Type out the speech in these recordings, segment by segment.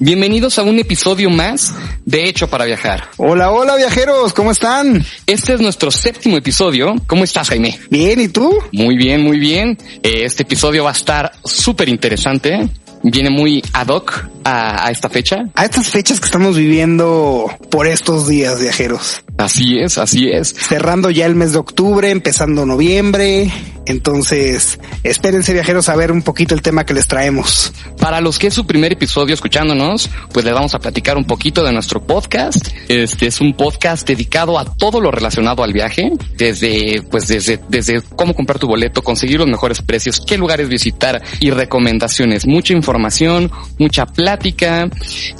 Bienvenidos a un episodio más de Hecho para viajar. Hola, hola viajeros, ¿cómo están? Este es nuestro séptimo episodio. ¿Cómo estás, Jaime? Bien, ¿y tú? Muy bien, muy bien. Eh, Este episodio va a estar súper interesante. Viene muy ad hoc a, a esta fecha. A estas fechas que estamos viviendo por estos días, viajeros. Así es, así es. Cerrando ya el mes de octubre, empezando noviembre. Entonces, espérense viajeros a ver un poquito el tema que les traemos. Para los que es su primer episodio escuchándonos, pues les vamos a platicar un poquito de nuestro podcast. Este es un podcast dedicado a todo lo relacionado al viaje, desde, pues desde, desde cómo comprar tu boleto, conseguir los mejores precios, qué lugares visitar y recomendaciones. Mucha información, mucha plática,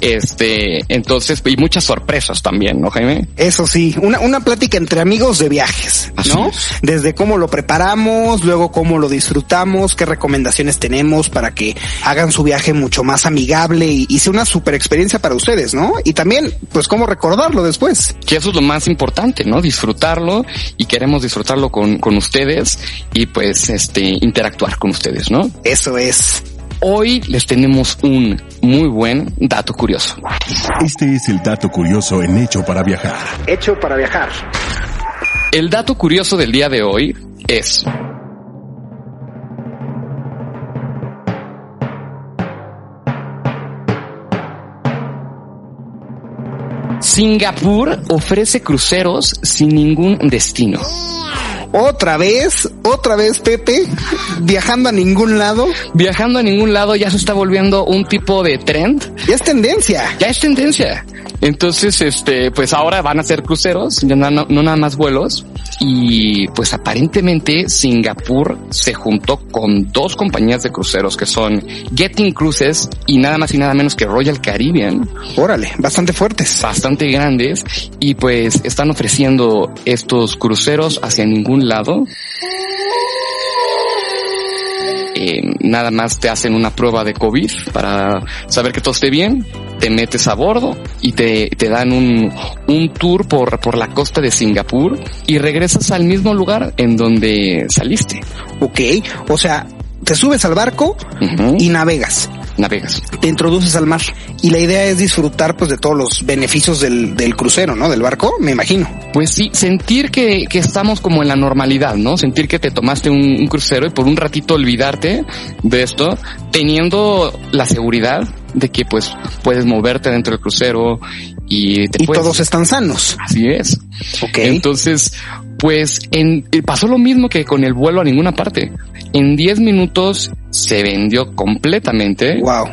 este, entonces, y muchas sorpresas también, ¿no, Jaime? Eso sí, una, una plática entre amigos de viajes, ¿no? es. Desde cómo lo preparamos, luego cómo lo disfrutamos, qué recomendaciones tenemos para que hagan su viaje mucho más amigable y, y sea una super experiencia para ustedes, ¿no? Y también, pues cómo recordarlo después. Que eso es lo más importante, ¿no? Disfrutarlo y queremos disfrutarlo con, con ustedes y pues, este, interactuar con ustedes, ¿no? Eso es. Hoy les tenemos un muy buen dato curioso. Este es el dato curioso en Hecho para viajar. Hecho para viajar. El dato curioso del día de hoy es... Singapur ofrece cruceros sin ningún destino. Otra vez, otra vez, Pepe, viajando a ningún lado. Viajando a ningún lado ya se está volviendo un tipo de trend. Ya es tendencia. Ya es tendencia. Entonces, este, pues ahora van a ser cruceros, ya no, no- nada más vuelos. Y pues aparentemente Singapur se juntó con dos compañías de cruceros que son Getting Cruises y nada más y nada menos que Royal Caribbean, Órale, bastante fuertes. bastante grandes, y pues están ofreciendo estos cruceros hacia ningún lado. Eh, nada más te hacen una prueba de COVID para saber que todo esté bien, te metes a bordo y te, te dan un, un tour por, por la costa de Singapur y regresas al mismo lugar en donde saliste. Ok, o sea, te subes al barco y navegas. Navegas. te introduces al mar y la idea es disfrutar pues de todos los beneficios del, del crucero, ¿no? Del barco, me imagino. Pues sí, sentir que, que estamos como en la normalidad, ¿no? Sentir que te tomaste un, un crucero y por un ratito olvidarte de esto, teniendo la seguridad de que pues puedes moverte dentro del crucero y te Y puedes... todos están sanos. Así es. Ok. Entonces, pues en, pasó lo mismo que con el vuelo a ninguna parte. En 10 minutos se vendió completamente. Wow.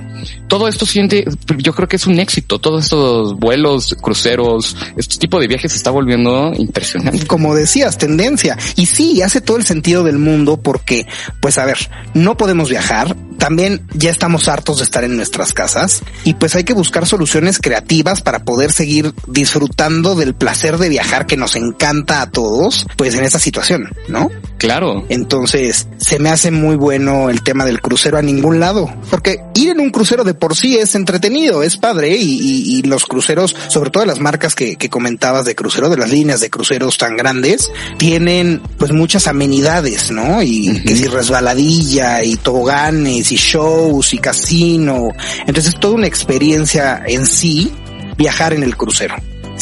Todo esto siente, yo creo que es un éxito. Todos estos vuelos, cruceros, este tipo de viajes se está volviendo impresionante. Como decías, tendencia. Y sí, hace todo el sentido del mundo porque, pues a ver, no podemos viajar. También ya estamos hartos de estar en nuestras casas y pues hay que buscar soluciones creativas para poder seguir disfrutando del placer de viajar que nos encanta a todos, pues en esta situación, ¿no? Claro. Entonces, se me hace muy bueno el tema del crucero a ningún lado, porque ir en un crucero de por sí es entretenido, es padre y, y- y los cruceros, sobre todo las marcas que, que comentabas de crucero, de las líneas de cruceros tan grandes, tienen pues muchas amenidades, ¿no? Y que si resbaladilla y toboganes y shows y casino. Entonces, toda una experiencia en sí viajar en el crucero.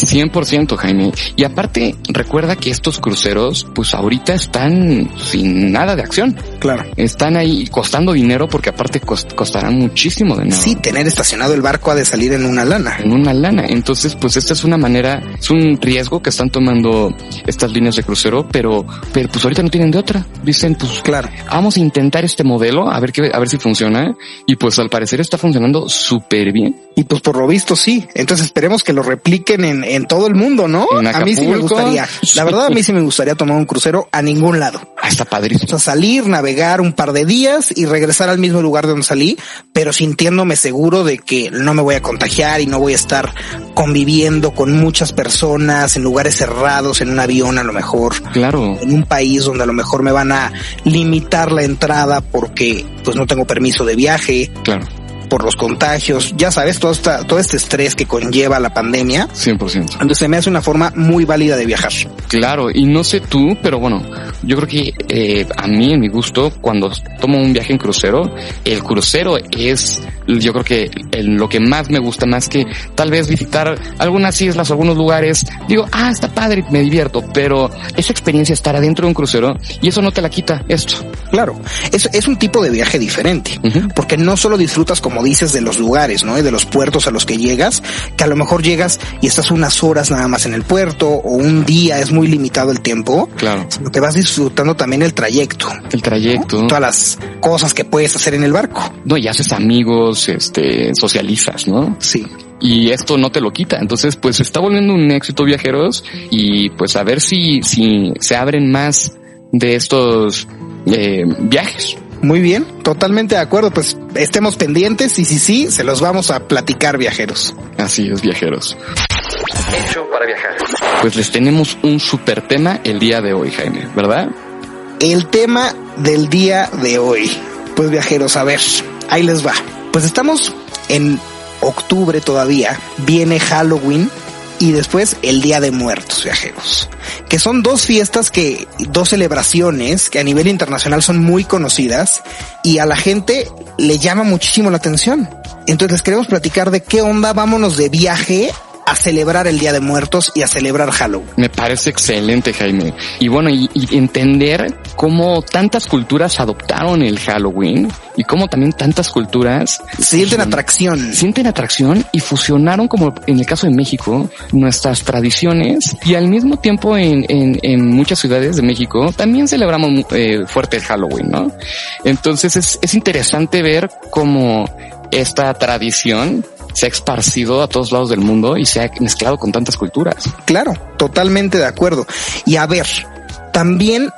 100% Jaime. Y aparte, recuerda que estos cruceros, pues ahorita están sin nada de acción. Claro. Están ahí costando dinero porque aparte cos- costarán muchísimo dinero. Sí, tener estacionado el barco ha de salir en una lana. en una lana. Entonces, pues esta es una manera, es un riesgo que están tomando estas líneas de crucero, pero, pero pues ahorita no tienen de otra. Dicen, pues Claro. vamos a intentar este modelo, a ver qué, a ver si funciona. Y pues al parecer está funcionando súper bien. Y pues por lo visto sí. Entonces esperemos que lo repliquen en, en todo el mundo, ¿no? A mí sí me gustaría. La verdad a mí sí me gustaría tomar un crucero a ningún lado. Ah, está O padrísimo. sea, salir, navegar un par de días y regresar al mismo lugar de donde salí, pero sintiéndome seguro de que no me voy a contagiar y no voy a estar conviviendo con muchas personas en lugares cerrados, en un avión a lo mejor, Claro. en un país donde a lo mejor me van a limitar la entrada porque pues no tengo permiso de viaje. Claro. Por los contagios, ya sabes, todo, esta, todo este estrés que conlleva la pandemia. 100%. Entonces se me hace una forma muy válida de viajar. Claro, y no sé tú, pero bueno, yo creo que eh, a mí, en mi gusto, cuando tomo un viaje en crucero, el crucero es, yo creo que el, lo que más me gusta, más que tal vez visitar algunas islas, algunos lugares, digo, ah, está padre, me divierto, pero esa experiencia estar adentro de un crucero y eso no te la quita esto. Claro, es, es un tipo de viaje diferente, porque no solo disfrutas, como dices, de los lugares, ¿no? Y de los puertos a los que llegas, que a lo mejor llegas y estás unas horas nada más en el puerto o un día, es muy limitado el tiempo, Claro, sino que vas disfrutando también el trayecto. el trayecto. Todas las cosas que puedes hacer en el barco. No, y haces amigos, este, socializas, ¿no? Sí. y esto no te lo quita. Entonces, pues se está volviendo un éxito viajeros y pues a ver si, si se abren más de estos eh, viajes. Muy bien, totalmente de acuerdo. Pues estemos pendientes y si sí, se los vamos a platicar viajeros. Así es, viajeros. Hecho para viajar. Pues les tenemos un super tema el día de hoy, Jaime, ¿verdad? El tema del día de hoy. Pues viajeros, a ver, ahí les va. Pues estamos en octubre todavía, viene Halloween y después el Día de Muertos, viajeros. Que son dos fiestas que, dos celebraciones que a nivel internacional son muy conocidas y a la gente le llama muchísimo la atención. Entonces les queremos platicar de qué onda, vámonos de viaje a celebrar el Día de Muertos y a celebrar Halloween. Me parece excelente, Jaime. Y bueno, y, y entender cómo tantas culturas adoptaron el Halloween y cómo también tantas culturas Sienten atracción. sienten atracción y fusionaron, como en el caso de México, nuestras tradiciones y al mismo tiempo en, en, en muchas ciudades de México también celebramos eh, fuerte el Halloween, ¿no? Entonces es, es interesante ver cómo esta tradición se ha esparcido a todos lados del mundo y se ha mezclado con tantas culturas. Claro, totalmente de acuerdo. Y a ver, también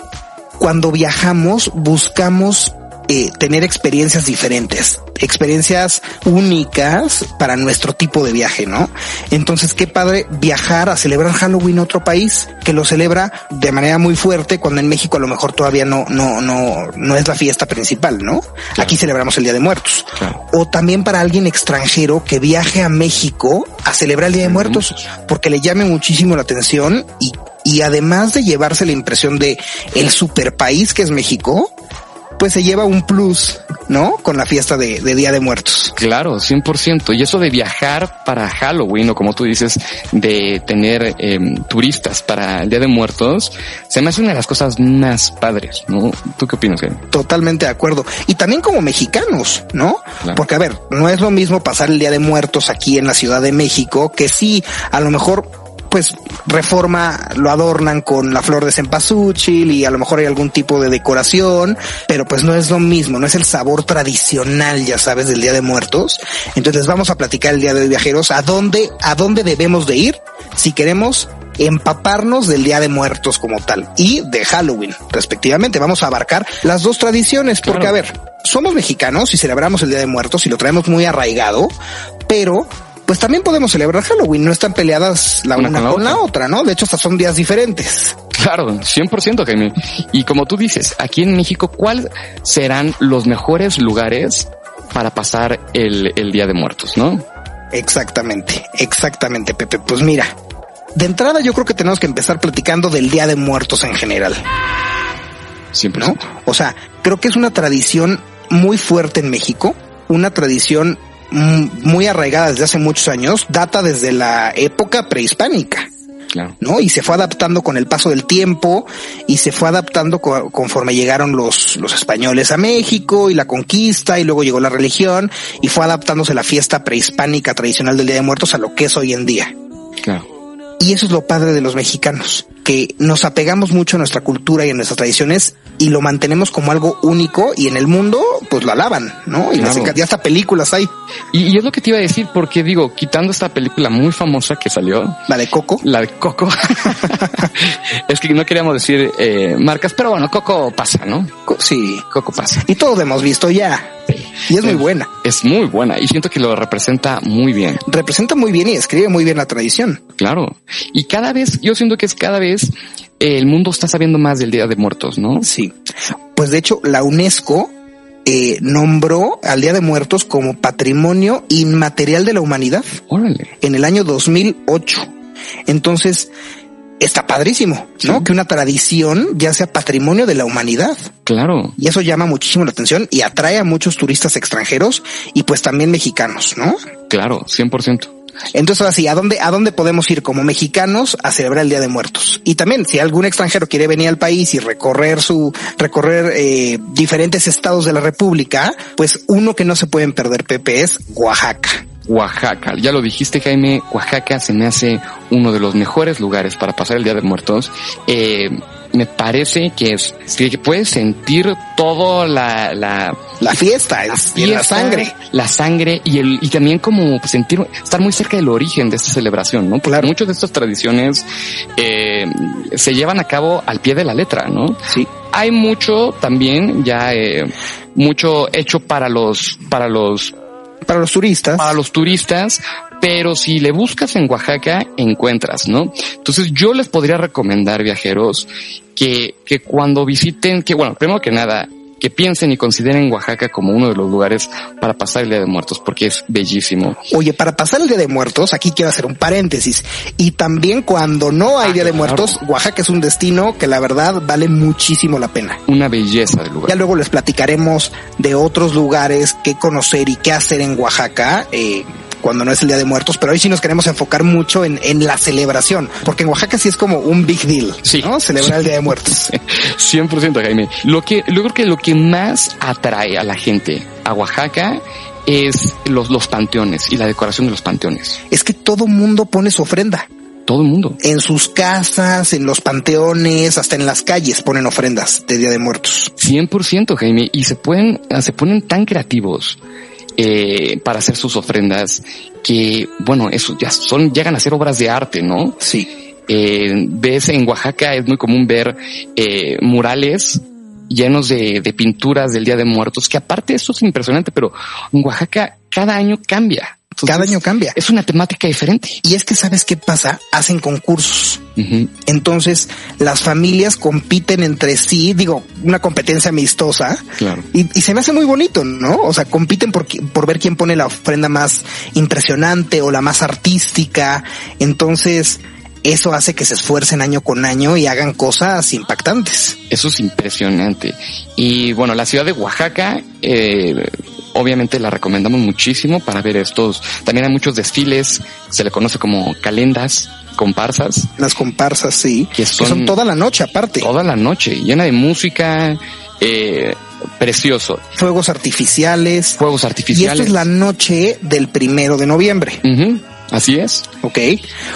cuando viajamos buscamos eh, tener experiencias diferentes, experiencias únicas para nuestro tipo de viaje, ¿no? Entonces, qué padre viajar a celebrar Halloween a otro país que lo celebra de manera muy fuerte cuando en México a lo mejor todavía no, no, no, no es la fiesta principal, ¿no? Aquí celebramos el Día de Muertos. Claro. O también para alguien extranjero que viaje a México a celebrar el Día de Muertos, porque le llame muchísimo la atención y, y además de llevarse la impresión de el super país que es México, pues se lleva un plus, ¿no? Con la fiesta de, de Día de Muertos. Claro, 100%. Y eso de viajar para Halloween o como tú dices, de tener eh, turistas para el Día de Muertos, se me hace una de las cosas más padres, ¿no? ¿Tú qué opinas, Jaime? Totalmente de acuerdo. Y también como mexicanos, ¿no? Claro. Porque a ver, no es lo mismo pasar el Día de Muertos aquí en la Ciudad de México, que sí, a lo mejor pues reforma lo adornan con la flor de cempasúchil y a lo mejor hay algún tipo de decoración, pero pues no es lo mismo, no es el sabor tradicional, ya sabes, del Día de Muertos. Entonces vamos a platicar el Día de Viajeros a dónde, a dónde debemos de ir si queremos empaparnos del Día de Muertos como tal y de Halloween, respectivamente. Vamos a abarcar las dos tradiciones, porque Claro. a ver, somos mexicanos y celebramos el Día de Muertos y lo traemos muy arraigado, pero pues también podemos celebrar Halloween, no están peleadas la una, con, la, otra, ¿no? De hecho, hasta son días diferentes. Claro, 100% Jaime. Y como tú dices, aquí en México, ¿cuáles serán los mejores lugares para pasar el, el Día de Muertos, no? Exactamente, exactamente, Pepe. Pues mira, de entrada yo creo que tenemos que empezar platicando del Día de Muertos en general. 100%. ¿no? O sea, creo que es una tradición muy fuerte en México, una tradición muy arraigada desde hace muchos años, data desde la época prehispánica. Claro. ¿no? Y se fue adaptando con el paso del tiempo y se fue adaptando co conforme llegaron los, los españoles a México y la conquista y luego llegó la religión y fue adaptándose la fiesta prehispánica tradicional del Día de Muertos a lo que es hoy en día. Claro. Y eso es lo padre de los mexicanos, que nos apegamos mucho a nuestra cultura y a nuestras tradiciones y lo mantenemos como algo único y en el mundo pues lo alaban, ¿no? Y Claro. ya hasta películas hay, Y, y es lo que te iba a decir, porque digo, quitando esta película muy famosa que salió, la de Coco. la de Coco, es que no queríamos decir eh, marcas, pero bueno, Coco pasa, ¿no? Co- Sí. Coco pasa. Y todos lo hemos visto ya. Y es muy buena. Es muy buena y siento que lo representa muy bien. Representa muy bien y escribe muy bien la tradición. Claro. Y cada vez, yo siento que es cada vez eh, el mundo está sabiendo más del Día de Muertos, ¿no? Sí. Pues de hecho, la UNESCO eh, nombró al Día de Muertos como Patrimonio Inmaterial de la Humanidad Órale. en el año 2008. Entonces, está padrísimo, ¿no? Sí. Que una tradición ya sea patrimonio de la humanidad. Claro. Y eso llama muchísimo la atención y atrae a muchos turistas extranjeros y pues también mexicanos, ¿no? Claro, 100%. Entonces, ahora sí, ¿a dónde, ¿a dónde podemos ir como mexicanos a celebrar el Día de Muertos? Y también, si algún extranjero quiere venir al país y recorrer su, recorrer eh, diferentes estados de la República, pues uno que no se pueden perder, Pepe, es Oaxaca. Oaxaca, ya lo dijiste Jaime, Oaxaca se me hace uno de los mejores lugares para pasar el Día de Muertos. Eh, me parece que es que puedes sentir todo la, la, La fiesta, es en la fiesta, sangre. la sangre y el y también como sentir estar muy cerca del origen de esta celebración, ¿no? Porque Claro. muchas de estas tradiciones eh, se llevan a cabo al pie de la letra, ¿no? Sí. Hay mucho también ya eh, mucho hecho para los para los Para los turistas. para los turistas, pero si le buscas en Oaxaca, encuentras, ¿no? Entonces yo les podría recomendar, viajeros, que, que cuando visiten, que bueno, primero que nada, que piensen y consideren Oaxaca como uno de los lugares para pasar el Día de Muertos, porque es bellísimo. Oye, para pasar el Día de Muertos, aquí quiero hacer un paréntesis. Y también cuando no hay Ah, Día de claro. Muertos, Oaxaca es un destino que la verdad vale muchísimo la pena. Una belleza del lugar. Ya luego les platicaremos de otros lugares que conocer y qué hacer en Oaxaca. Eh, cuando no es el Día de Muertos, pero hoy sí nos queremos enfocar mucho en, en la celebración, porque en Oaxaca sí es como un big deal, Sí. ¿no? Celebrar el Día de Muertos. 100% Jaime. Lo que, yo creo que lo que más atrae a la gente a Oaxaca es los, los panteones y la decoración de los panteones. Es que todo mundo pone su ofrenda. Todo el mundo. En sus casas, en los panteones, hasta en las calles ponen ofrendas de Día de Muertos. 100% Jaime. Y se pueden, se ponen tan creativos eh, para hacer sus ofrendas que, bueno, eso ya son, llegan a ser obras de arte, ¿no? Sí. Eh, ves en Oaxaca es muy común ver eh, murales llenos de, de pinturas del Día de Muertos, que aparte eso es impresionante, pero en Oaxaca cada año cambia. Entonces, Cada año cambia. Es una temática diferente. Y es que sabes qué pasa, hacen concursos. Entonces las familias compiten entre sí, digo, una competencia amistosa. Claro. Y, y se me hace muy bonito, ¿no? O sea, compiten por, por ver quién pone la ofrenda más impresionante o la más artística. Entonces, eso hace que se esfuercen año con año y hagan cosas impactantes. Eso es impresionante. Y bueno, la ciudad de Oaxaca, eh, obviamente la recomendamos muchísimo para ver estos. También hay muchos desfiles, se le conoce como calendas, comparsas, Las comparsas, sí. Que Que son, toda la noche aparte. toda la noche, llena de música, eh, precioso, Fuegos artificiales. fuegos Y artificiales. esta es la noche del primero de noviembre. Así es. Ok.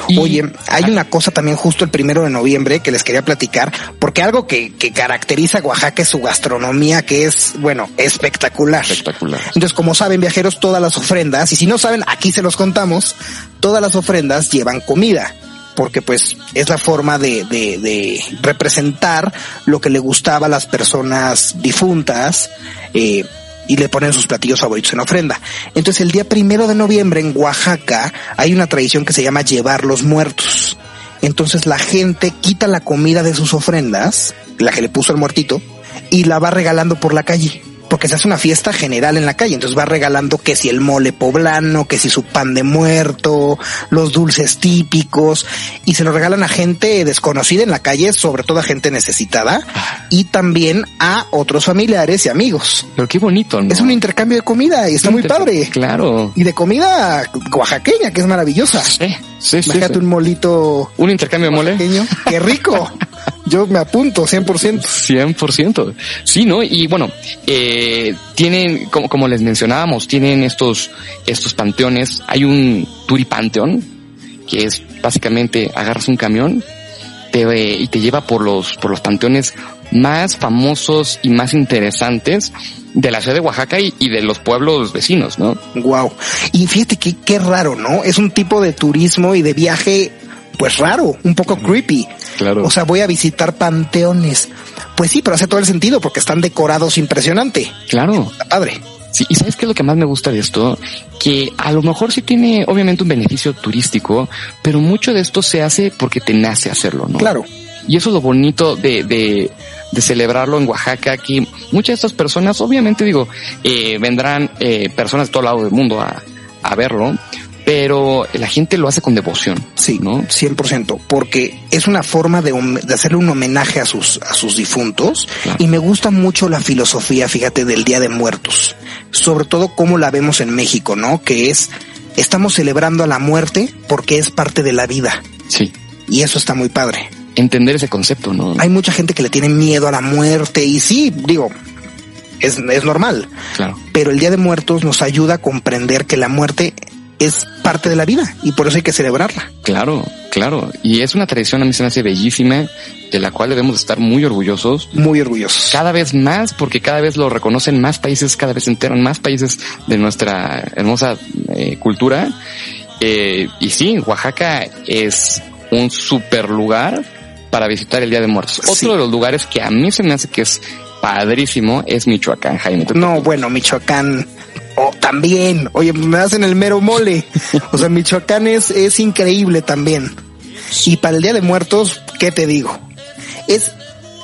Y- Oye, hay una cosa también justo el primero de noviembre que les quería platicar, porque algo que, que caracteriza a Oaxaca es su gastronomía, que es, bueno, espectacular. Espectacular. Entonces, como saben, viajeros, todas las ofrendas, y si no saben, aquí se los contamos, todas las ofrendas llevan comida. Porque pues es la forma de, de, de representar lo que le gustaba a las personas difuntas, eh, y le ponen sus platillos favoritos en ofrenda. Entonces el día primero de noviembre en Oaxaca hay una tradición que se llama llevar los muertos. Entonces la gente quita la comida de sus ofrendas, la que le puso el muertito, y la va regalando por la calle. Porque se hace una fiesta general en la calle, entonces va regalando que si el mole poblano, que si su pan de muerto, los dulces típicos, y se lo regalan a gente desconocida en la calle, sobre todo a gente necesitada, y también a otros familiares y amigos. Pero qué bonito, ¿no? Es un intercambio de comida y está muy padre. Claro. Y de comida oaxaqueña, que es maravillosa. Sí, sí, sí, Imagínate sí. un molito Un intercambio de mole. ¡Qué rico! Yo me apunto 100%. 100%. Sí, ¿no? Y bueno, eh, tienen, como, como les mencionábamos, tienen estos, estos panteones. Hay un turipanteón, que es básicamente agarras un camión te, eh, y te lleva por los, por los panteones más famosos y más interesantes de la ciudad de Oaxaca y, y de los pueblos vecinos, ¿no? Wow. Y fíjate que qué raro, ¿no? Es un tipo de turismo y de viaje, pues raro, un poco creepy. Claro. O sea, voy a visitar panteones. Pues sí, pero hace todo el sentido porque están decorados impresionante. Claro. Está padre. Sí, y sabes qué es lo que más me gusta de esto? Que a lo mejor sí tiene obviamente un beneficio turístico, pero mucho de esto se hace porque te nace hacerlo, ¿no? Claro. Y eso es lo bonito de, de, de celebrarlo en Oaxaca, aquí muchas de estas personas, obviamente digo, eh, vendrán eh, personas de todo lado del mundo a, a verlo, pero la gente lo hace con devoción. Sí, ¿no? 100%, porque es una forma de, de, hacerle un homenaje a sus, a sus difuntos claro. y me gusta mucho la filosofía, fíjate, del Día de Muertos, sobre todo cómo la vemos en México, ¿no? Que es, estamos celebrando a la muerte porque es parte de la vida. Sí. Y eso está muy padre. Entender ese concepto, ¿no? Hay mucha gente que le tiene miedo a la muerte y sí, digo, es, es normal. Claro. Pero el Día de Muertos nos ayuda a comprender que la muerte es parte de la vida y por eso hay que celebrarla. Claro, claro. Y es una tradición a mí se me hace bellísima, de la cual debemos estar muy orgullosos. Muy orgullosos. Cada vez más, porque cada vez lo reconocen más países, cada vez se enteran más países de nuestra hermosa eh, cultura. Eh, y sí, Oaxaca es un super lugar para visitar el Día de Muertos. Otro de los lugares que a mí se me hace que es padrísimo es Michoacán, Jaime. ¿Tú- No, bueno, Michoacán oh, también. Oye, me hacen el mero mole. O sea, Michoacán es, es increíble también. Y para el Día de Muertos, ¿qué te digo? Es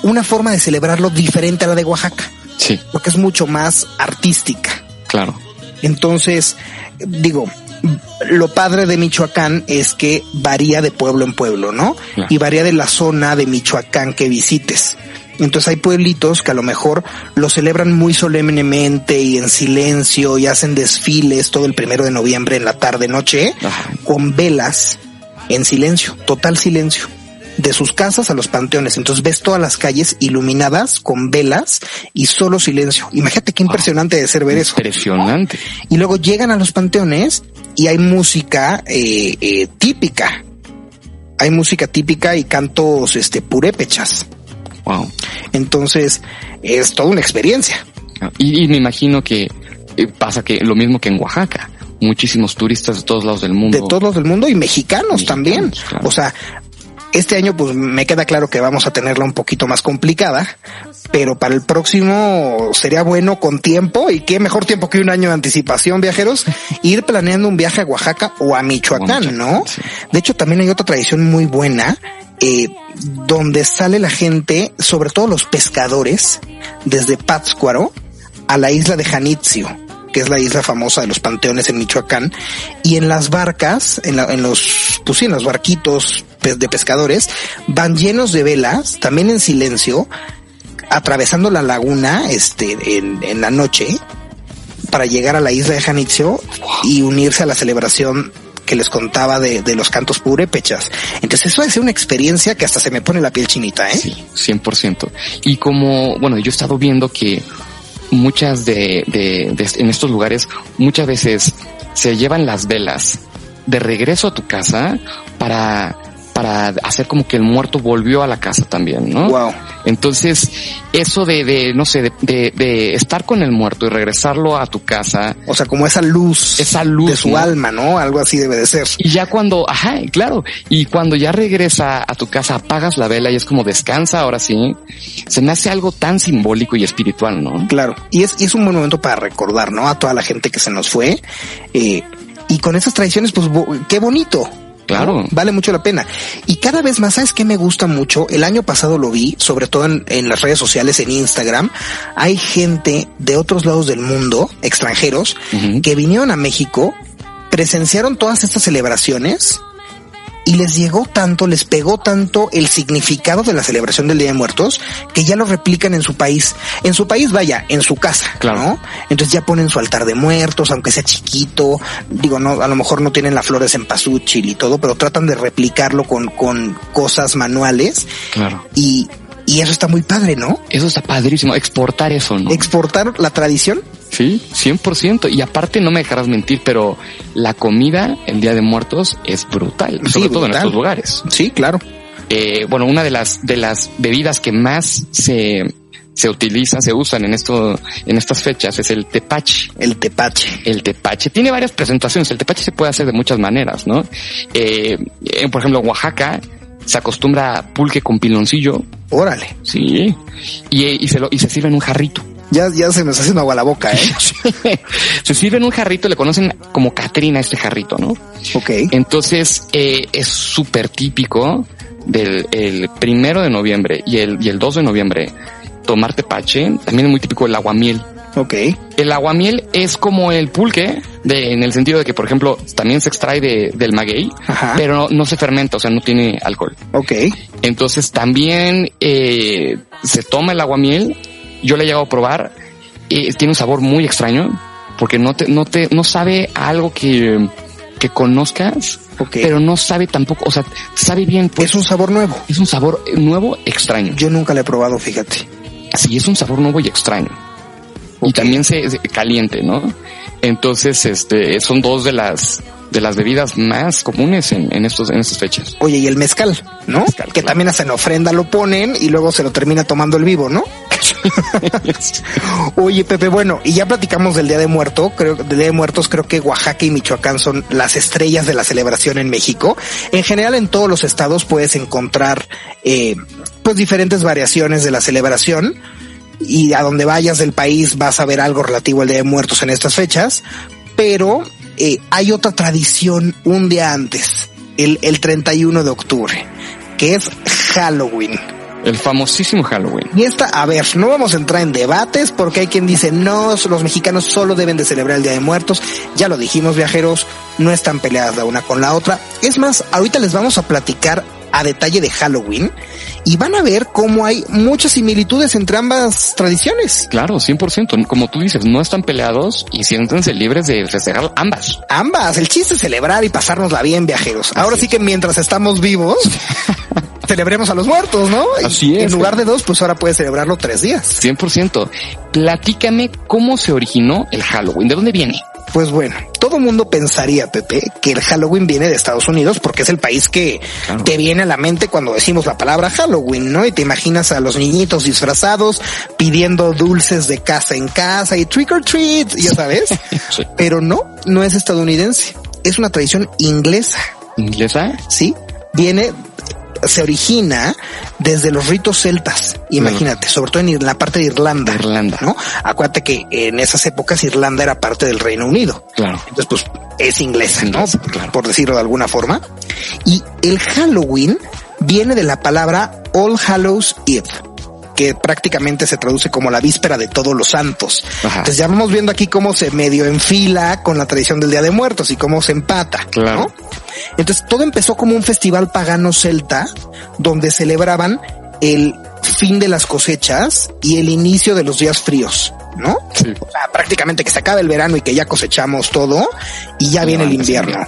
una forma de celebrarlo diferente a la de Oaxaca, Sí, porque es mucho más artística. claro. Entonces, digo, lo padre de Michoacán es que varía de pueblo en pueblo, ¿no? Claro. Y varía de la zona de Michoacán que visites. Entonces hay pueblitos que a lo mejor lo celebran muy solemnemente y en silencio y hacen desfiles todo el primero de noviembre en la tarde noche Ajá. con velas en silencio, total silencio. De sus casas a los panteones. Entonces ves todas las calles iluminadas con velas y solo silencio. Imagínate qué impresionante de ser ver eso. Impresionante. Y luego llegan a los panteones y hay música eh, eh, típica. Hay música típica y cantos este purépechas. Wow. Entonces es toda una experiencia. Y, y me imagino que eh, pasa que lo mismo que en Oaxaca. Muchísimos turistas de todos lados del mundo. De todos los del mundo y mexicanos, Mexicanos, también. claro. O sea, este año pues me queda claro que vamos a tenerla un poquito más complicada, pero para el próximo sería bueno con tiempo y qué mejor tiempo que un año de anticipación, viajeros, ir planeando un viaje a Oaxaca o a Michoacán, ¿no? De hecho, también hay otra tradición muy buena, eh, donde sale la gente, sobre todo los pescadores, desde Pátzcuaro a la isla de Janitzio, que es la isla famosa de los panteones en Michoacán, y en las barcas, en, la- en los, pues sí, en los barquitos de pescadores, van llenos de velas, también en silencio, atravesando la laguna, este, en, en la noche, para llegar a la isla de Janitzio y unirse a la celebración que les contaba de, de los cantos purépechas. Entonces eso es una experiencia que hasta se me pone la piel chinita, ¿eh? Sí, 100%. Y como, bueno, yo he estado viendo que muchas de, de, de- en estos lugares, muchas veces se llevan las velas de regreso a tu casa para, para hacer como que el muerto volvió a la casa también, ¿no? Wow. Entonces, eso de, de no sé, de, de, de estar con el muerto y regresarlo a tu casa, O sea, como esa luz, Esa luz, de su ¿no? alma, ¿no? Algo así debe de ser. y ya cuando, ajá, claro, y cuando ya regresa a tu casa, apagas la vela y es como descansa, ahora sí, se me hace algo tan simbólico y espiritual, ¿no? Claro. Y es, y es un buen momento para recordar, ¿no? A toda la gente que se nos fue. Eh, y con esas tradiciones, pues qué bonito. Claro. ¿no? Vale mucho la pena. Y cada vez más, ¿sabes qué me gusta mucho? El año pasado lo vi, sobre todo en, en las redes sociales, en Instagram. Hay gente de otros lados del mundo, extranjeros, que vinieron a México, presenciaron todas estas celebraciones y les llegó tanto, les pegó tanto el significado de la celebración del Día de Muertos que ya lo replican en su país. En su país, vaya, en su casa, Claro. ¿no? Entonces ya ponen su altar de muertos, aunque sea chiquito. Digo, no, a lo mejor no tienen las flores en pasúchil y todo, pero tratan de replicarlo con, con cosas manuales Claro. y, y eso está muy padre, ¿no? Eso está padrísimo, exportar eso, ¿no? Exportar la tradición. Sí, 100%. Y aparte, no me dejarás mentir, pero la comida el Día de Muertos es brutal, Sí, sobre todo en estos lugares. Sí, claro. Eh, bueno, una de las, de las bebidas que más se, se utilizan, se usan en esto, en estas fechas es el tepache. El tepache. El tepache tiene varias presentaciones. El tepache se puede hacer de muchas maneras, ¿no? Eh, eh, por ejemplo, en Oaxaca se acostumbra pulque con piloncillo. Órale. Sí. Y, y se lo, y se sirve en un jarrito. Ya, ya se me está haciendo agua la boca, ¿eh? se sirve en un jarrito, le conocen como Catrina este jarrito, ¿no? ok. Entonces, eh, es súper típico del el primero de noviembre y el, y el 2 de noviembre tomar tepache, también es muy típico el aguamiel. Ok. El aguamiel es como el pulque, de, en el sentido de que, por ejemplo, también se extrae de, del maguey, Ajá. pero no, no se fermenta, o sea, no tiene alcohol. Ok. Entonces también eh, se toma el aguamiel, yo le he llegado a probar, eh, tiene un sabor muy extraño, porque no te, no te, no sabe a algo que, que conozcas, pero no sabe tampoco, o sea, sabe bien, pues es un sabor nuevo. es un sabor nuevo, extraño. Yo nunca lo he probado, fíjate. Sí, es un sabor nuevo y extraño. Y también se, se- caliente, ¿no? Entonces, este, son dos de las, de las bebidas más comunes en, en estos, en estas fechas. Oye, y el mezcal, ¿no? Mezcal, que claro. también hasta en ofrenda lo ponen y luego se lo termina tomando el vivo, ¿no? Oye, Pepe, bueno, y ya platicamos del Día de Muerto, creo del Día de Muertos, creo que Oaxaca y Michoacán son las estrellas de la celebración en México. En general, en todos los estados puedes encontrar, eh, pues diferentes variaciones de la celebración y a donde vayas del país vas a ver algo relativo al Día de Muertos en estas fechas, pero eh, hay otra tradición un día antes, el, el 31 de octubre, que es Halloween. El famosísimo Halloween. Y esta, a ver, no vamos a entrar en debates porque hay quien dice, no, los mexicanos solo deben de celebrar el Día de Muertos. Ya lo dijimos, viajeros, no están peleadas la una con la otra. Es más, ahorita les vamos a platicar a detalle de Halloween y van a ver cómo hay muchas similitudes entre ambas tradiciones. Claro, 100%. Como tú dices, no están peleados y siéntense libres de festejar ambas. Ambas, el chiste es celebrar y pasárnosla bien, viajeros. Ahora sí que mientras estamos vivos, celebremos a los muertos, ¿no? Así es. En lugar de dos, pues ahora puedes celebrarlo tres días. 100%. Platícame cómo se originó el Halloween. ¿De dónde viene? Pues bueno, todo mundo pensaría, Pepe, que el Halloween viene de Estados Unidos porque es el país que Claro. te viene a la mente cuando decimos la palabra Halloween, ¿no? Y te imaginas a los niñitos disfrazados pidiendo dulces de casa en casa y trick or treat, ya sabes. Sí. Pero no, no es estadounidense. Es una tradición inglesa. ¿Inglesa? ¿sí? Viene, se origina desde los ritos celtas, imagínate, sobre todo en la parte de Irlanda. Irlanda. ¿no? Acuérdate que en esas épocas Irlanda era parte del Reino Unido. Claro. Entonces, pues es inglesa, ¿no? Claro. Por decirlo de alguna forma. Y el Halloween viene de la palabra All Hallows Eve que prácticamente se traduce como la víspera de todos los santos. Ajá. Entonces ya vamos viendo aquí cómo se medio enfila con la tradición del Día de Muertos y cómo se empata. Claro. ¿no? Entonces todo empezó como un festival pagano celta donde celebraban el fin de las cosechas y el inicio de los días fríos, ¿no? Sí. O sea, prácticamente que se acaba el verano y que ya cosechamos todo y ya viene el invierno.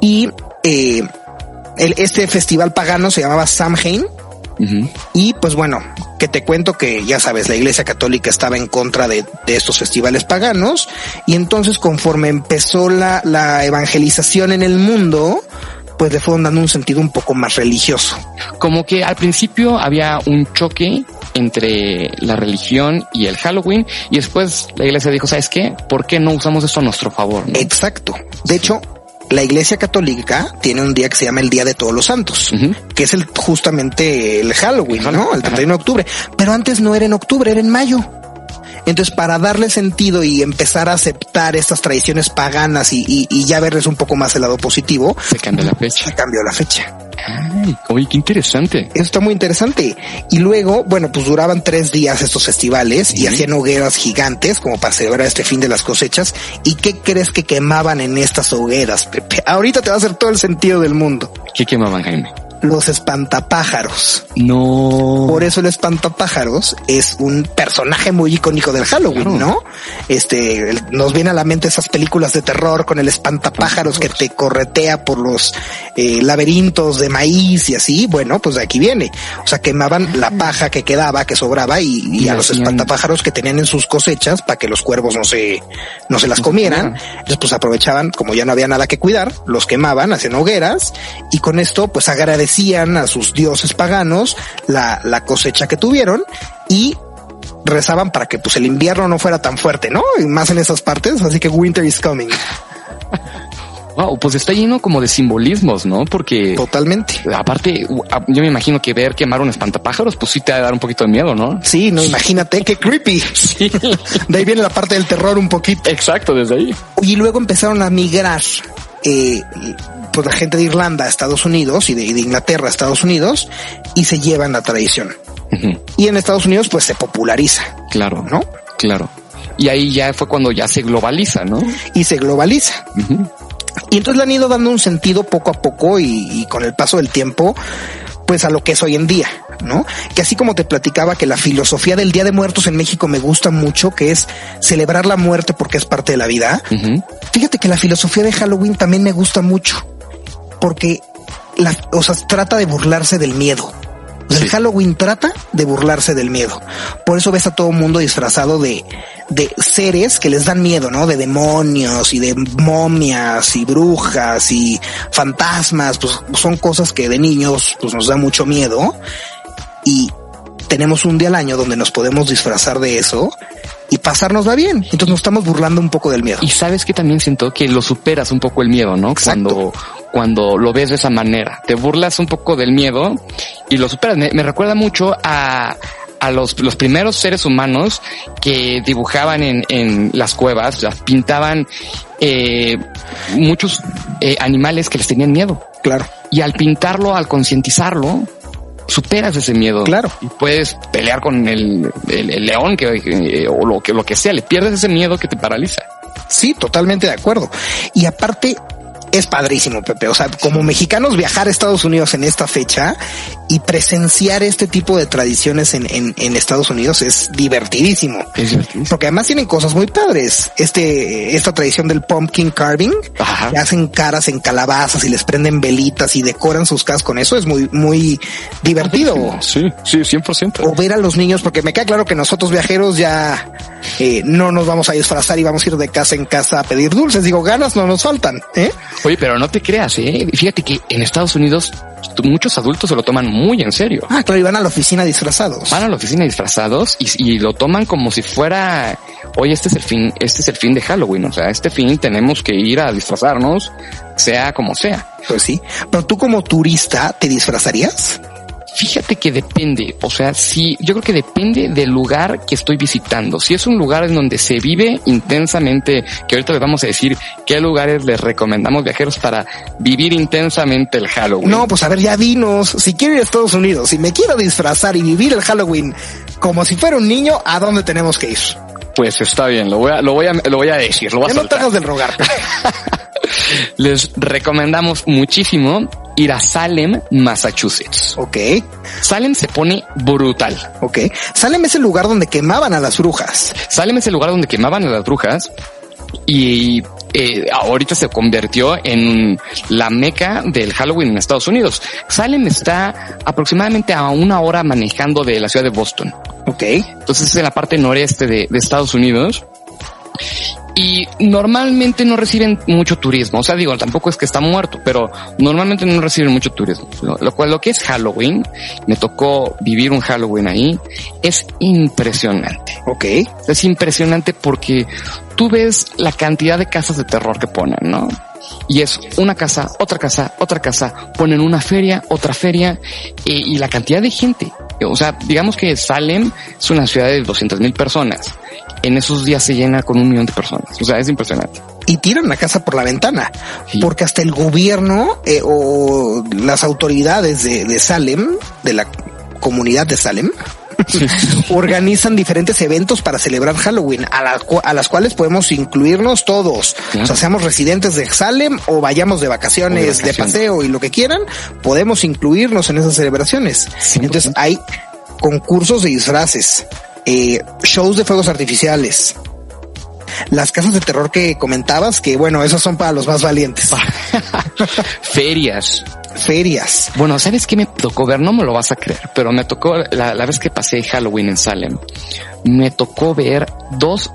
Y eh, el, este festival pagano se llamaba Samhain Y pues bueno, que te cuento que ya sabes, la iglesia católica estaba en contra de, de estos festivales paganos y entonces conforme empezó la, la evangelización en el mundo, pues le fueron dando un sentido un poco más religioso. Como que al principio había un choque entre la religión y el Halloween y después la iglesia dijo, ¿sabes qué? ¿Por qué no usamos esto a nuestro favor? no?" Exacto. De hecho, la iglesia católica tiene un día que se llama el Día de Todos los Santos, que es el justamente el Halloween, ¿no? El ajá. 31 de octubre. Pero antes no era en octubre, era en mayo. Entonces, para darle sentido y empezar a aceptar estas tradiciones paganas y, y- y ya verles un poco más el lado positivo, Se cambia la fecha. se cambió la fecha. Ay, oye, qué interesante. Eso está muy interesante. Y luego, bueno, pues duraban tres días estos festivales y hacían hogueras gigantes como para celebrar este fin de las cosechas. ¿Y qué crees que quemaban en estas hogueras, Pepe? Ahorita te va a hacer todo el sentido del mundo. ¿Qué quemaban, Jaime? Los espantapájaros. No. Por eso el espantapájaros es un personaje muy icónico del Halloween. ¿no? Este, nos viene a la mente esas películas de terror con el espantapájaros que te corretea por los eh, laberintos de maíz y así. Bueno, pues de aquí viene. O sea, quemaban la paja que quedaba, que sobraba y, y a los espantapájaros que tenían en sus cosechas para que los cuervos no se, no se las comieran. Entonces, pues aprovechaban, como ya no había nada que cuidar, los quemaban, hacían hogueras y con esto, pues agradecían a sus dioses paganos la, la cosecha que tuvieron y rezaban para que pues el invierno no fuera tan fuerte, ¿no? Y más en esas partes, así que winter is coming. Wow, pues está lleno como de simbolismos, ¿no? Porque Totalmente. aparte, yo me imagino que ver quemar un espantapájaros, pues sí te va a dar un poquito de miedo, ¿no? Sí, no, imagínate qué creepy. Sí. De ahí viene la parte del terror un poquito. Exacto, desde ahí. Y luego empezaron a migrar eh, pues la gente de Irlanda a Estados Unidos y de, de Inglaterra a Estados Unidos y se llevan la tradición. Y en Estados Unidos pues se populariza, Claro, ¿no? claro. Y ahí ya fue cuando ya se globaliza, ¿no? Y se globaliza. Y entonces le han ido dando un sentido poco a poco y, y con el paso del tiempo, pues a lo que es hoy en día, ¿no? Que así como te platicaba que la filosofía del Día de Muertos en México me gusta mucho, que es celebrar la muerte porque es parte de la vida. Fíjate que la filosofía de Halloween también me gusta mucho, porque la, o sea, trata de burlarse del miedo. Sí. El Halloween trata de burlarse del miedo. Por eso ves a todo mundo disfrazado de, de seres que les dan miedo, ¿no? De demonios y de momias y brujas y fantasmas. Pues son cosas que de niños pues nos da mucho miedo. Y tenemos un día al año donde nos podemos disfrazar de eso y pasárnosla bien. Entonces nos estamos burlando un poco del miedo. Y sabes que también siento que lo superas un poco el miedo, ¿no? Exacto. Cuando, cuando lo ves de esa manera, te burlas un poco del miedo y lo superas. Me, me recuerda mucho a, a los, los primeros seres humanos que dibujaban en, en las cuevas, las pintaban eh, muchos eh, animales que les tenían miedo. Claro. Y al pintarlo, al concientizarlo, superas ese miedo. Claro. Y puedes pelear con el, el- el león que, eh, o lo que, lo que sea, le pierdes ese miedo que te paraliza. Sí, totalmente de acuerdo. Y aparte, es padrísimo, Pepe. O sea, como mexicanos viajar a Estados Unidos en esta fecha y presenciar este tipo de tradiciones en, en, en Estados Unidos es divertidísimo. Es divertido. Porque además tienen cosas muy padres. Este, esta tradición del pumpkin carving, Ajá. que hacen caras en calabazas y les prenden velitas y decoran sus casas con eso, es muy, muy divertido. Sí, sí, 100%. O ver a los niños, porque me queda claro que nosotros viajeros ya eh, no nos vamos a disfrazar y vamos a ir de casa en casa a pedir dulces. Digo, ganas no nos faltan, ¿eh? Oye, pero no te creas, ¿eh? Fíjate que en Estados Unidos muchos adultos se lo toman muy en serio. Ah, claro, y van a la oficina disfrazados. Van a la oficina disfrazados y, y lo toman como si fuera, oye, este es el fin, este es el fin de Halloween. O sea, este fin tenemos que ir a disfrazarnos, sea como sea. Pues sí. Pero tú como turista, ¿te disfrazarías? Fíjate que depende, o sea, sí, yo creo que depende del lugar que estoy visitando. Si es un lugar en donde se vive intensamente, que ahorita les vamos a decir qué lugares les recomendamos viajeros para vivir intensamente el Halloween. No, pues a ver, ya dinos. Si quiero ir a Estados Unidos, si me quiero disfrazar y vivir el Halloween como si fuera un niño, ¿a dónde tenemos que ir? Pues está bien, lo voy a, lo voy a, lo voy a decir, lo voy a Ya no te hagas del rogar. Les recomendamos muchísimo ir a Salem, Massachusetts. ok, Salem se pone brutal. ok. Salem es el lugar donde quemaban a las brujas. Salem es el lugar donde quemaban a las brujas y eh, ahorita se convirtió en la meca del Halloween en Estados Unidos. Salem está aproximadamente a una hora manejando de la ciudad de Boston. Ok. Entonces es en la parte noreste de, de Estados Unidos. Y normalmente no reciben mucho turismo. O sea, digo, tampoco es que está muerto, pero normalmente no reciben mucho turismo. Lo, lo cual, lo que es Halloween, me tocó vivir un Halloween ahí, es impresionante. Ok. Es impresionante porque tú ves la cantidad de casas de terror que ponen, ¿no? Y es una casa, otra casa, otra casa, ponen una feria, otra feria, eh, y la cantidad de gente. O sea, digamos que Salem es una ciudad de 200 mil personas. En esos días se llena con un millón de personas. O sea, es impresionante. Y tiran la casa por la ventana. Sí. Porque hasta el gobierno eh, o las autoridades de, de Salem, de la comunidad de Salem, organizan diferentes eventos para celebrar Halloween, a, la cu- a las cuales podemos incluirnos todos. Claro. O sea, seamos residentes de Salem o vayamos de vacaciones, de, paseo y lo que quieran, podemos incluirnos en esas celebraciones. 100%. Entonces hay concursos de disfraces, eh, shows de fuegos artificiales. Las casas de terror que comentabas, que bueno, esos son para los más valientes. Ferias. Ferias. Bueno, ¿sabes qué me tocó ver? No me lo vas a creer, pero me tocó la, la vez que pasé Halloween en Salem. Me tocó ver dos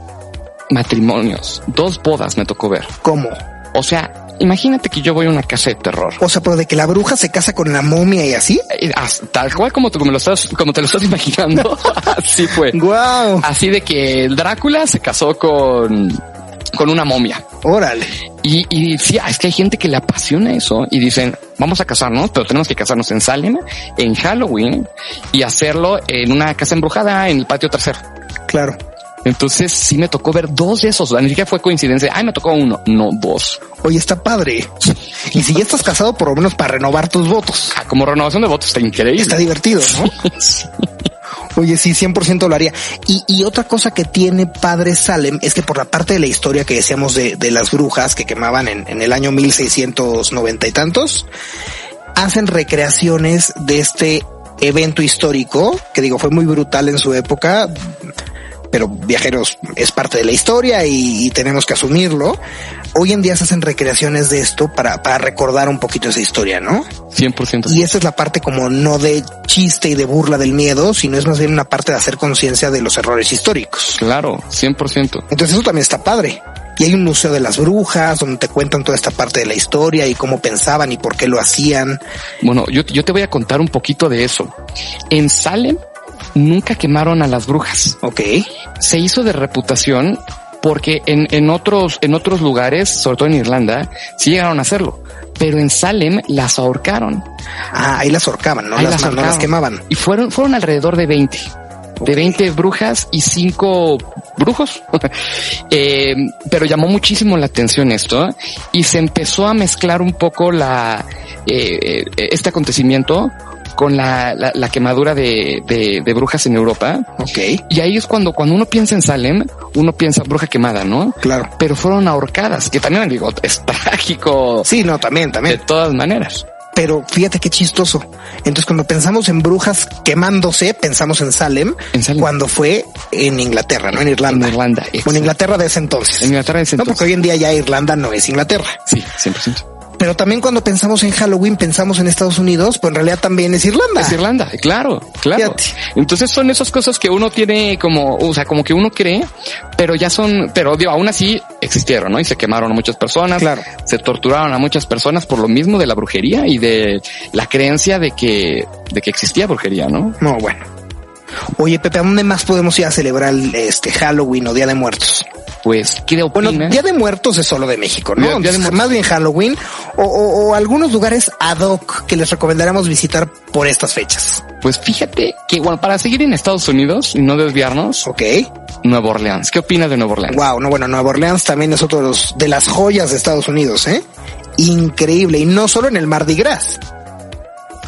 matrimonios, dos bodas me tocó ver. ¿Cómo? O sea, imagínate que yo voy a una casa de terror. O sea, pero de que la bruja se casa con la momia y así. Eh, Tal cual como, tú, como, lo estás, como te lo estás imaginando. Así fue. Wow. Así de que Drácula se casó con, con una momia. Órale. Y, y sí, es que hay gente que le apasiona eso y dicen, vamos a casarnos, pero tenemos que casarnos en Salem, en Halloween y hacerlo en una casa embrujada en el patio trasero. Claro. Entonces sí me tocó ver dos de esos. Ni siquiera fue coincidencia. Ay, me tocó uno. No, dos. Oye, está padre. Y si ya estás casado, por lo menos para renovar tus votos. Ah, como renovación de votos está increíble. Está divertido, ¿no? Oye, sí, 100% lo haría. Y, y, otra cosa que tiene Padre Salem es que por la parte de la historia que decíamos de, de las brujas que quemaban en, en el año 1690 y tantos, hacen recreaciones de este evento histórico, que digo, fue muy brutal en su época, pero viajeros es parte de la historia y, y, tenemos que asumirlo. Hoy en día se hacen recreaciones de esto para, para recordar un poquito esa historia, ¿no? 100%. Y esa es la parte como no de chiste y de burla del miedo, sino es más bien una parte de hacer conciencia de los errores históricos. Claro, 100%. Entonces eso también está padre. Y hay un museo de las brujas donde te cuentan toda esta parte de la historia y cómo pensaban y por qué lo hacían. Bueno, yo, yo te voy a contar un poquito de eso. En Salem nunca quemaron a las brujas. Ok. Se hizo de reputación porque en, en otros, en otros lugares, sobre todo en Irlanda, sí llegaron a hacerlo. Pero en Salem las ahorcaron. Ah, ahí las ahorcaban, no, Ahí las, las no las ahorcaban. quemaban. Y fueron, fueron alrededor de 20. De 20 brujas y 5 brujos. eh, pero llamó muchísimo la atención esto y se empezó a mezclar un poco la, eh, este acontecimiento con la, la, la quemadura de, de, de, brujas en Europa. Ok. Y ahí es cuando, cuando uno piensa en Salem, uno piensa bruja quemada, ¿no? Claro. Pero fueron ahorcadas, que también digo, es trágico. Sí, no, también, también. De todas maneras. Pero fíjate qué chistoso. Entonces, cuando pensamos en brujas quemándose, pensamos en Salem, en Salem. cuando fue en Inglaterra, no en Irlanda. En Irlanda. O en Inglaterra de ese entonces. En Inglaterra de ese entonces. No, porque hoy en día ya Irlanda no es Inglaterra. Sí, 100%. Pero también cuando pensamos en Halloween, pensamos en Estados Unidos, pues en realidad también es Irlanda. Es Irlanda, claro, claro. Fíjate. Entonces son esas cosas que uno tiene como, o sea, como que uno cree, pero ya son, pero digo, aún así existieron, ¿no? Y se quemaron a muchas personas, claro. se torturaron a muchas personas por lo mismo de la brujería y de la creencia de que, de que existía brujería, ¿no? No, bueno. Oye, Pepe, ¿a dónde más podemos ir a celebrar este Halloween o Día de Muertos? Pues, ¿qué opinas? Bueno, Día de Muertos es solo de México, ¿no? Día, Día de más bien Halloween o, o, o, algunos lugares ad hoc que les recomendaremos visitar por estas fechas. Pues fíjate que, bueno, para seguir en Estados Unidos y no desviarnos. Ok. Nueva Orleans. ¿Qué opinas de Nueva Orleans? Wow, no, bueno, Nueva Orleans también es otro de, los, de las joyas de Estados Unidos, ¿eh? Increíble. Y no solo en el Mardi Gras.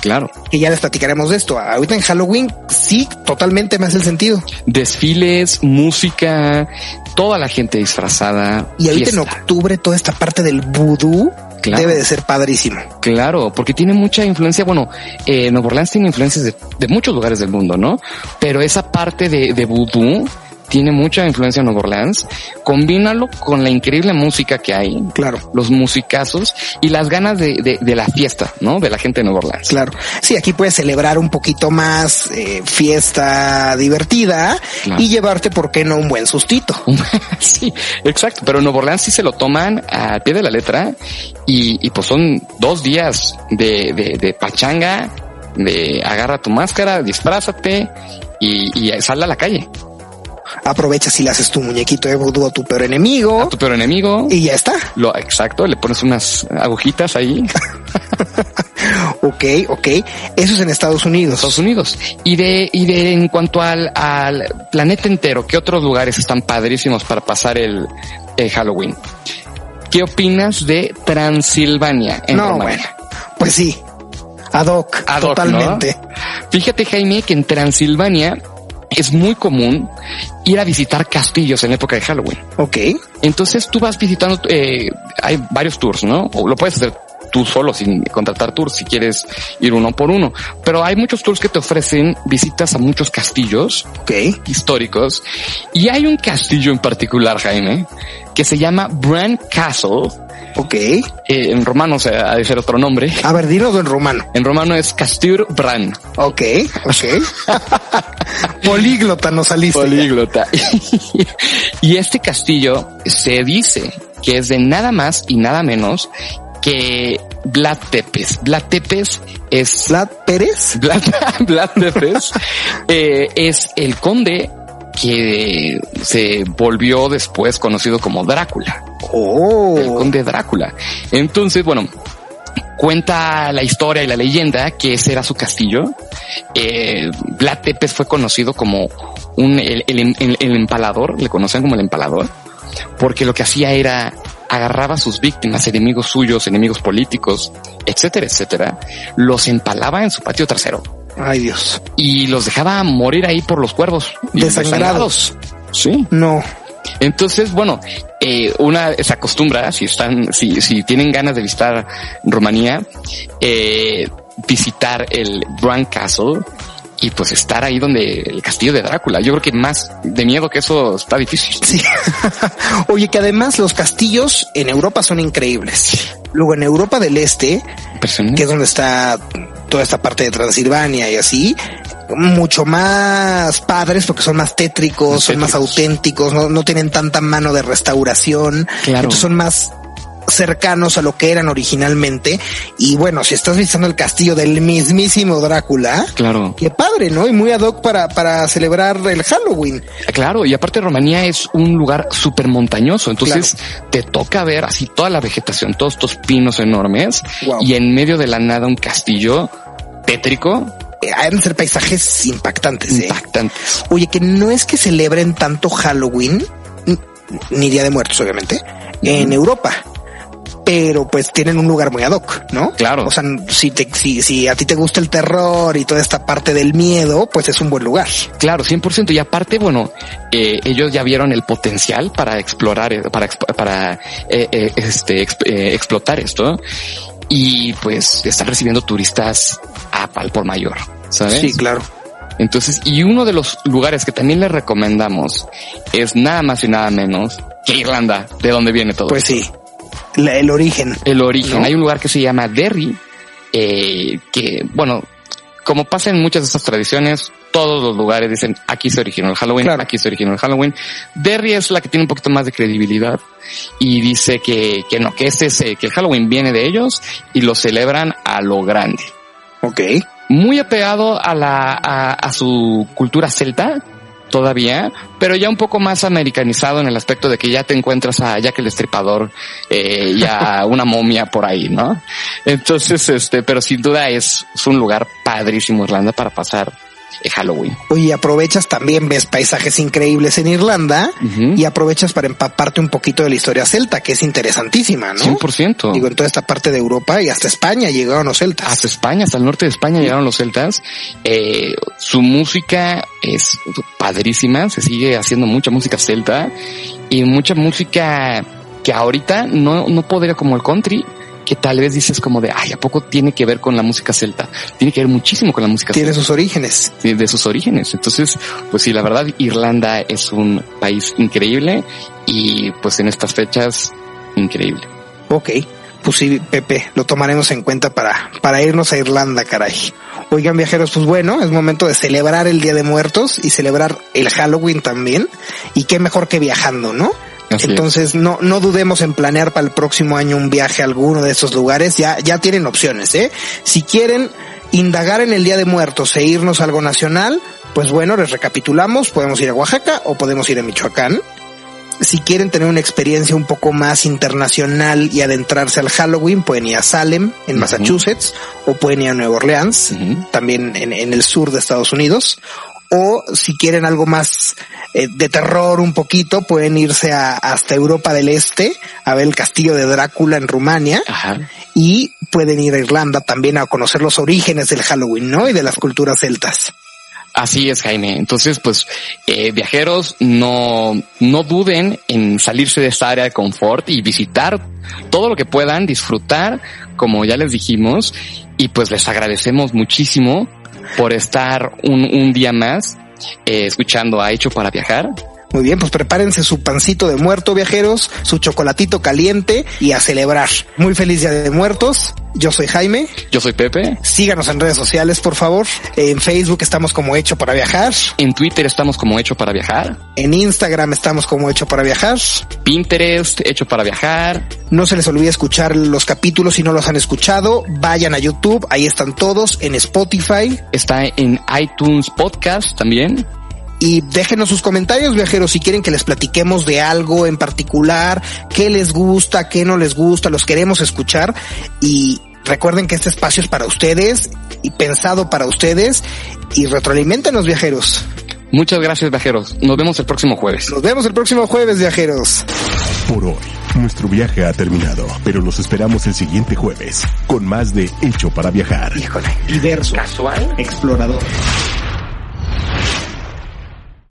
Claro. Que ya les platicaremos de esto. Ahorita en Halloween sí, totalmente me hace el sentido. Desfiles, música, toda la gente disfrazada. Y ahorita fiesta. en octubre toda esta parte del vudú claro. debe de ser padrísimo. Claro, porque tiene mucha influencia. Bueno, eh, Nueva Orleans tiene influencias de, de, muchos lugares del mundo, ¿no? Pero esa parte de, de vudú tiene mucha influencia en Nueva Orleans. Combínalo con la increíble música que hay. Claro. Los musicazos y las ganas de, de, de, la fiesta, ¿no? De la gente de Nueva Orleans. Claro. Sí, aquí puedes celebrar un poquito más eh, fiesta divertida claro. y llevarte, ¿por qué no? Un buen sustito. sí, exacto. Pero en Nueva Orleans sí se lo toman al pie de la letra y, y pues son dos días de, de, de pachanga, de agarra tu máscara, disfrázate y, y sal a la calle aprovechas y le haces tu muñequito de vudú a tu peor enemigo. A tu peor enemigo. Y ya está. Lo exacto, le pones unas agujitas ahí. ok, ok. Eso es en Estados Unidos. Estados Unidos. Y de, y de en cuanto al, al planeta entero, ¿qué otros lugares están padrísimos para pasar el, el Halloween? ¿Qué opinas de Transilvania en no? Bueno, pues sí. Ad hoc, Ad hoc totalmente. ¿no? Fíjate, Jaime, que en Transilvania es muy común ir a visitar castillos en época de Halloween. Ok. Entonces tú vas visitando, eh, hay varios tours, ¿no? O lo puedes hacer tú solo sin contratar tours si quieres ir uno por uno. Pero hay muchos tours que te ofrecen visitas a muchos castillos okay. históricos. Y hay un castillo en particular, Jaime, que se llama Bran Castle. Ok. Eh, en romano o sea, ha de ser otro nombre. A ver, dilo en romano. En romano es Castur Bran. Ok, ok. Políglota no saliste. Políglota. y este castillo se dice que es de nada más y nada menos que Vlad Tepes. Vlad Tepes es... ¿Vlad Pérez? Vlad, Vlad Tepes eh, es el conde que se volvió después conocido como Drácula. Oh. El conde Drácula. Entonces, bueno, cuenta la historia y la leyenda que ese era su castillo eh, Vlad Tepes fue conocido como un, el, el, el, el empalador, le conocían como el empalador, porque lo que hacía era agarraba a sus víctimas, enemigos suyos, enemigos políticos, etcétera, etcétera, los empalaba en su patio trasero. Ay Dios. Y los dejaba morir ahí por los cuervos. Desangrados. Sí. No. Entonces, bueno, eh, una se acostumbra, si están, si, si tienen ganas de visitar Rumanía, eh, visitar el Grand Castle y pues estar ahí donde el castillo de Drácula. Yo creo que más de miedo que eso está difícil. Sí. Oye, que además los castillos en Europa son increíbles. Luego en Europa del Este, que es donde está toda esta parte de Transilvania y así, mucho más padres porque son más tétricos, son más auténticos, no, no, tienen tanta mano de restauración, claro. entonces son más cercanos a lo que eran originalmente. Y bueno, si estás visitando el castillo del mismísimo Drácula, claro, qué padre, ¿no? Y muy ad hoc para, para celebrar el Halloween. Claro, y aparte Rumanía es un lugar súper montañoso, entonces claro. te toca ver así toda la vegetación, todos estos pinos enormes wow. y en medio de la nada un castillo tétrico han de ser paisajes impactantes. ¿eh? Impactantes. Oye, que no es que celebren tanto Halloween, ni Día de Muertos, obviamente, en Europa. Pero pues tienen un lugar muy ad hoc, ¿no? Claro. O sea, si, te, si, si a ti te gusta el terror y toda esta parte del miedo, pues es un buen lugar. Claro, 100%. Y aparte, bueno, eh, ellos ya vieron el potencial para explorar, para, para eh, eh, este, exp explotar esto y pues están recibiendo turistas a pal por mayor, ¿sabes? Sí, claro. Entonces, y uno de los lugares que también les recomendamos es nada más y nada menos que Irlanda, de donde viene todo. Pues sí, La, el origen. El origen. ¿no? Hay un lugar que se llama Derry, eh, que, bueno, como pasa en muchas de estas tradiciones, todos los lugares dicen aquí se originó el Halloween, claro. aquí se originó el Halloween. Derry es la que tiene un poquito más de credibilidad y dice que, que no, que este es, que el Halloween viene de ellos y lo celebran a lo grande. Ok. Muy apegado a la, a, a su cultura celta, todavía, pero ya un poco más americanizado en el aspecto de que ya te encuentras a Jack el Estripador eh, y a una momia por ahí, ¿no? Entonces, este, pero sin duda es, es un lugar padrísimo Irlanda para pasar Halloween. Oye, aprovechas también, ves paisajes increíbles en Irlanda uh -huh. y aprovechas para empaparte un poquito de la historia celta, que es interesantísima, ¿no? 100%. Digo, en toda esta parte de Europa y hasta España llegaron los celtas. Hasta España, hasta el norte de España sí. llegaron los celtas. Eh, su música es padrísima, se sigue haciendo mucha música celta y mucha música que ahorita no, no podría como el country, que tal vez dices como de, ay, ¿a poco tiene que ver con la música celta? Tiene que ver muchísimo con la música Tiene celta. sus orígenes. Sí, de sus orígenes. Entonces, pues sí, la verdad, Irlanda es un país increíble y pues en estas fechas, increíble. Ok. Pues sí, Pepe, lo tomaremos en cuenta para, para irnos a Irlanda, caray. Oigan, viajeros, pues bueno, es momento de celebrar el Día de Muertos y celebrar el Halloween también. Y qué mejor que viajando, ¿no? Así Entonces es. no, no dudemos en planear para el próximo año un viaje a alguno de esos lugares. Ya, ya tienen opciones, ¿eh? Si quieren indagar en el Día de Muertos e irnos a algo nacional, pues bueno, les recapitulamos. Podemos ir a Oaxaca o podemos ir a Michoacán. Si quieren tener una experiencia un poco más internacional y adentrarse al Halloween, pueden ir a Salem, en uh -huh. Massachusetts, o pueden ir a Nueva Orleans, uh -huh. también en, en el sur de Estados Unidos, o si quieren algo más eh, de terror un poquito, pueden irse a, hasta Europa del Este a ver el castillo de Drácula en Rumania Ajá. y pueden ir a Irlanda también a conocer los orígenes del Halloween, ¿no? Y de las culturas celtas. Así es, Jaime. Entonces, pues, eh, viajeros, no, no duden en salirse de esta área de confort y visitar todo lo que puedan, disfrutar, como ya les dijimos, y pues les agradecemos muchísimo por estar un, un día más eh, escuchando a Hecho para Viajar. Muy bien, pues prepárense su pancito de muerto, viajeros, su chocolatito caliente y a celebrar. Muy feliz Día de Muertos. Yo soy Jaime. Yo soy Pepe. Síganos en redes sociales, por favor. En Facebook estamos como Hecho para Viajar. En Twitter estamos como Hecho para Viajar. En Instagram estamos como Hecho para Viajar. Pinterest, Hecho para Viajar. No se les olvide escuchar los capítulos si no los han escuchado. Vayan a YouTube, ahí están todos. En Spotify. Está en iTunes Podcast también y déjenos sus comentarios, viajeros, si quieren que les platiquemos de algo en particular, qué les gusta, qué no les gusta, los queremos escuchar y Recuerden que este espacio es para ustedes y pensado para ustedes y retroalimenten los viajeros. Muchas gracias, viajeros. Nos vemos el próximo jueves. Nos vemos el próximo jueves, viajeros. Por hoy, nuestro viaje ha terminado, pero los esperamos el siguiente jueves con más de Hecho para Viajar. Híjole, diverso, Casual. explorador.